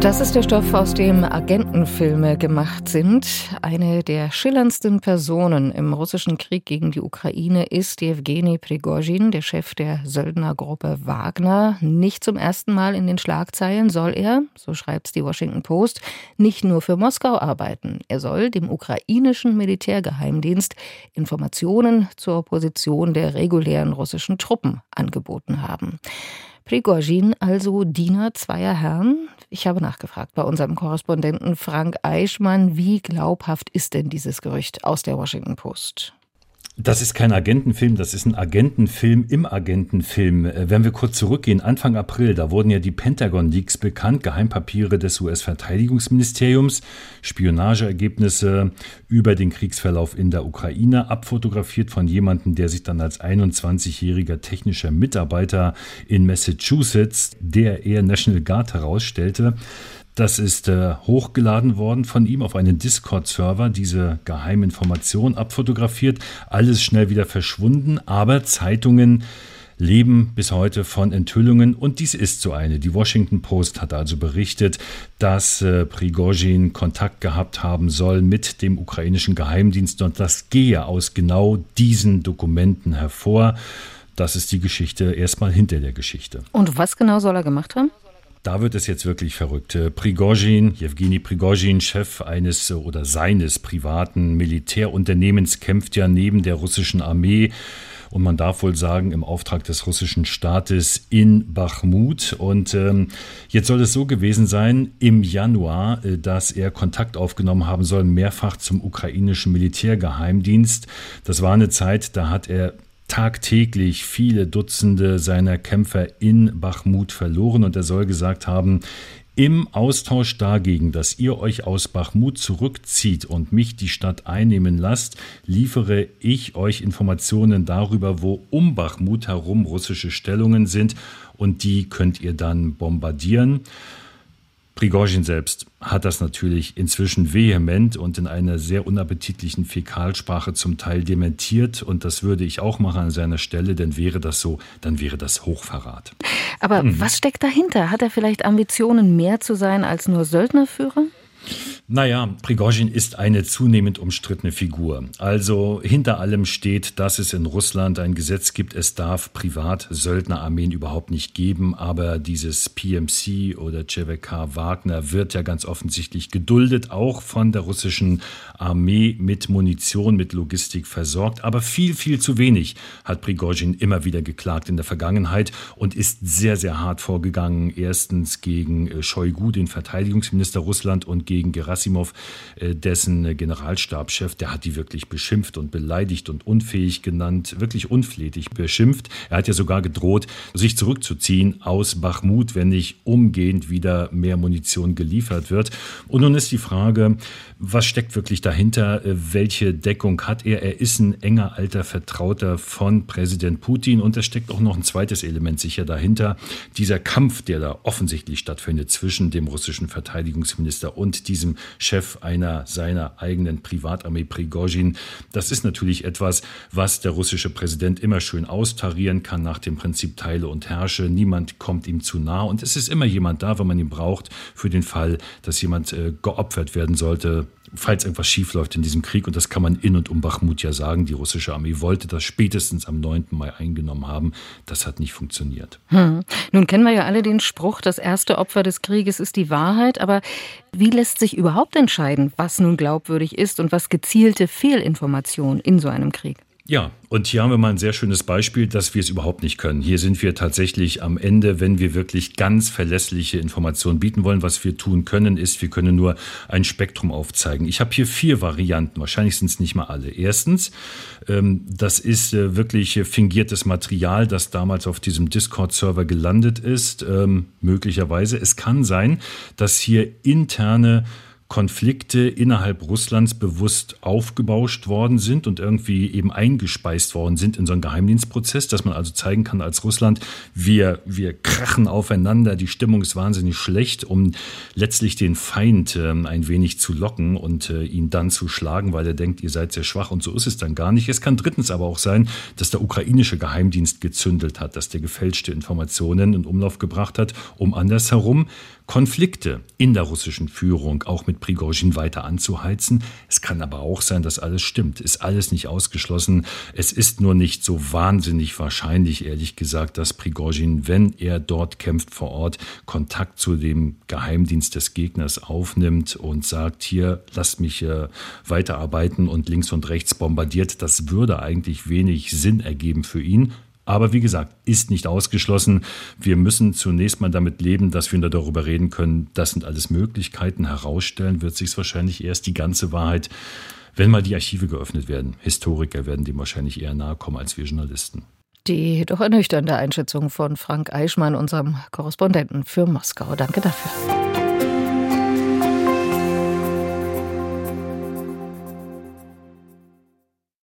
Das ist der Stoff, aus dem Agentenfilme gemacht sind. Eine der schillerndsten Personen im russischen Krieg gegen die Ukraine ist Jewgeni Prigozhin, der Chef der Söldnergruppe Wagner. Nicht zum ersten Mal in den Schlagzeilen soll er, so schreibt die Washington Post, nicht nur für Moskau arbeiten. Er soll dem ukrainischen Militärgeheimdienst Informationen zur Position der regulären russischen Truppen angeboten haben. Prigozhin also Diener zweier Herren? Ich habe nachgefragt bei unserem Korrespondenten Frank Eichmann, wie glaubhaft ist denn dieses Gerücht aus der Washington Post? Das ist kein Agentenfilm, das ist ein Agentenfilm im Agentenfilm. Äh, wenn wir kurz zurückgehen, Anfang April, da wurden ja die Pentagon Leaks bekannt, Geheimpapiere des US-Verteidigungsministeriums, Spionageergebnisse über den Kriegsverlauf in der Ukraine, abfotografiert von jemandem, der sich dann als 21-jähriger technischer Mitarbeiter in Massachusetts, der Air National Guard herausstellte. Das ist äh, hochgeladen worden von ihm auf einen Discord-Server, diese Geheiminformation abfotografiert, alles schnell wieder verschwunden, aber Zeitungen leben bis heute von Enthüllungen und dies ist so eine. Die Washington Post hat also berichtet, dass äh, Prigozhin Kontakt gehabt haben soll mit dem ukrainischen Geheimdienst und das gehe aus genau diesen Dokumenten hervor. Das ist die Geschichte erstmal hinter der Geschichte. Und was genau soll er gemacht haben? Da wird es jetzt wirklich verrückt. Äh, Prigozhin, Jewgeni Prigozhin, Chef eines oder seines privaten Militärunternehmens, kämpft ja neben der russischen Armee und man darf wohl sagen, im Auftrag des russischen Staates in Bachmut. Und ähm, jetzt soll es so gewesen sein, im Januar, äh, dass er Kontakt aufgenommen haben soll, mehrfach zum ukrainischen Militärgeheimdienst. Das war eine Zeit, da hat er tagtäglich viele Dutzende seiner Kämpfer in Bachmut verloren und er soll gesagt haben, im Austausch dagegen, dass ihr euch aus Bachmut zurückzieht und mich die Stadt einnehmen lasst, liefere ich euch Informationen darüber, wo um Bachmut herum russische Stellungen sind und die könnt ihr dann bombardieren. Prigozhin selbst hat das natürlich inzwischen vehement und in einer sehr unappetitlichen Fäkalsprache zum Teil dementiert. Und das würde ich auch machen an seiner Stelle, denn wäre das so, dann wäre das Hochverrat. Aber mhm. was steckt dahinter? Hat er vielleicht Ambitionen, mehr zu sein als nur Söldnerführer? Naja, Prigozhin ist eine zunehmend umstrittene Figur. Also hinter allem steht, dass es in Russland ein Gesetz gibt, es darf Privat-Söldnerarmeen überhaupt nicht geben, aber dieses PMC oder CVK Wagner wird ja ganz offensichtlich geduldet, auch von der russischen Armee mit Munition, mit Logistik versorgt. Aber viel, viel zu wenig hat Prigozhin immer wieder geklagt in der Vergangenheit und ist sehr, sehr hart vorgegangen. Erstens gegen äh, Shoigu, den Verteidigungsminister Russland, und gegen Gerasimov Gerasimov, äh, dessen Generalstabschef, der hat die wirklich beschimpft und beleidigt und unfähig genannt, wirklich unflätig beschimpft. Er hat ja sogar gedroht, sich zurückzuziehen aus Bachmut, wenn nicht umgehend wieder mehr Munition geliefert wird. Und nun ist die Frage, was steckt wirklich dahinter? Äh, welche Deckung hat er? Er ist ein enger alter Vertrauter von Präsident Putin und es steckt auch noch ein zweites Element sicher dahinter. Dieser Kampf, der da offensichtlich stattfindet zwischen dem russischen Verteidigungsminister und diesem Chef einer seiner eigenen Privatarmee Prigozhin. Das ist natürlich etwas, was der russische Präsident immer schön austarieren kann nach dem Prinzip Teile und Herrsche. Niemand kommt ihm zu nah und es ist immer jemand da, wenn man ihn braucht, für den Fall, dass jemand äh, geopfert werden sollte, falls irgendwas schiefläuft in diesem Krieg. Und das kann man in und um Bachmut ja sagen. Die russische Armee wollte das spätestens am 9. Mai eingenommen haben. Das hat nicht funktioniert. Hm. Nun kennen wir ja alle den Spruch, das erste Opfer des Krieges ist die Wahrheit. Aber wie lässt sich überhaupt entscheiden, was nun glaubwürdig ist und was gezielte Fehlinformation in so einem Krieg? Ja, und hier haben wir mal ein sehr schönes Beispiel, dass wir es überhaupt nicht können. Hier sind wir tatsächlich am Ende, wenn wir wirklich ganz verlässliche Informationen bieten wollen. Was wir tun können, ist, wir können nur ein Spektrum aufzeigen. Ich habe hier vier Varianten, wahrscheinlich sind es nicht mal alle. Erstens, ähm, das ist äh, wirklich fingiertes Material, das damals auf diesem Discord-Server gelandet ist, ähm, möglicherweise. Es kann sein, dass hier interne Konflikte innerhalb Russlands bewusst aufgebauscht worden sind und irgendwie eben eingespeist worden sind in so einen Geheimdienstprozess, dass man also zeigen kann als Russland, wir, wir krachen aufeinander, die Stimmung ist wahnsinnig schlecht, um letztlich den Feind äh, ein wenig zu locken und äh, ihn dann zu schlagen, weil er denkt, ihr seid sehr schwach und so ist es dann gar nicht. Es kann drittens aber auch sein, dass der ukrainische Geheimdienst gezündelt hat, dass der gefälschte Informationen in Umlauf gebracht hat, um andersherum Konflikte in der russischen Führung auch mit Prigozhin weiter anzuheizen. Es kann aber auch sein, dass alles stimmt. Ist alles nicht ausgeschlossen. Es ist nur nicht so wahnsinnig wahrscheinlich, ehrlich gesagt, dass Prigozhin, wenn er dort kämpft vor Ort, Kontakt zu dem Geheimdienst des Gegners aufnimmt und sagt, hier, lasst mich äh, weiterarbeiten und links und rechts bombardiert. Das würde eigentlich wenig Sinn ergeben für ihn. Aber wie gesagt, ist nicht ausgeschlossen. Wir müssen zunächst mal damit leben, dass wir darüber reden können. Das sind alles Möglichkeiten. Herausstellen wird sich wahrscheinlich erst die ganze Wahrheit, wenn mal die Archive geöffnet werden. Historiker werden dem wahrscheinlich eher nahe kommen als wir Journalisten. Die doch ernüchternde Einschätzung von Frank Eichmann, unserem Korrespondenten für Moskau. Danke dafür.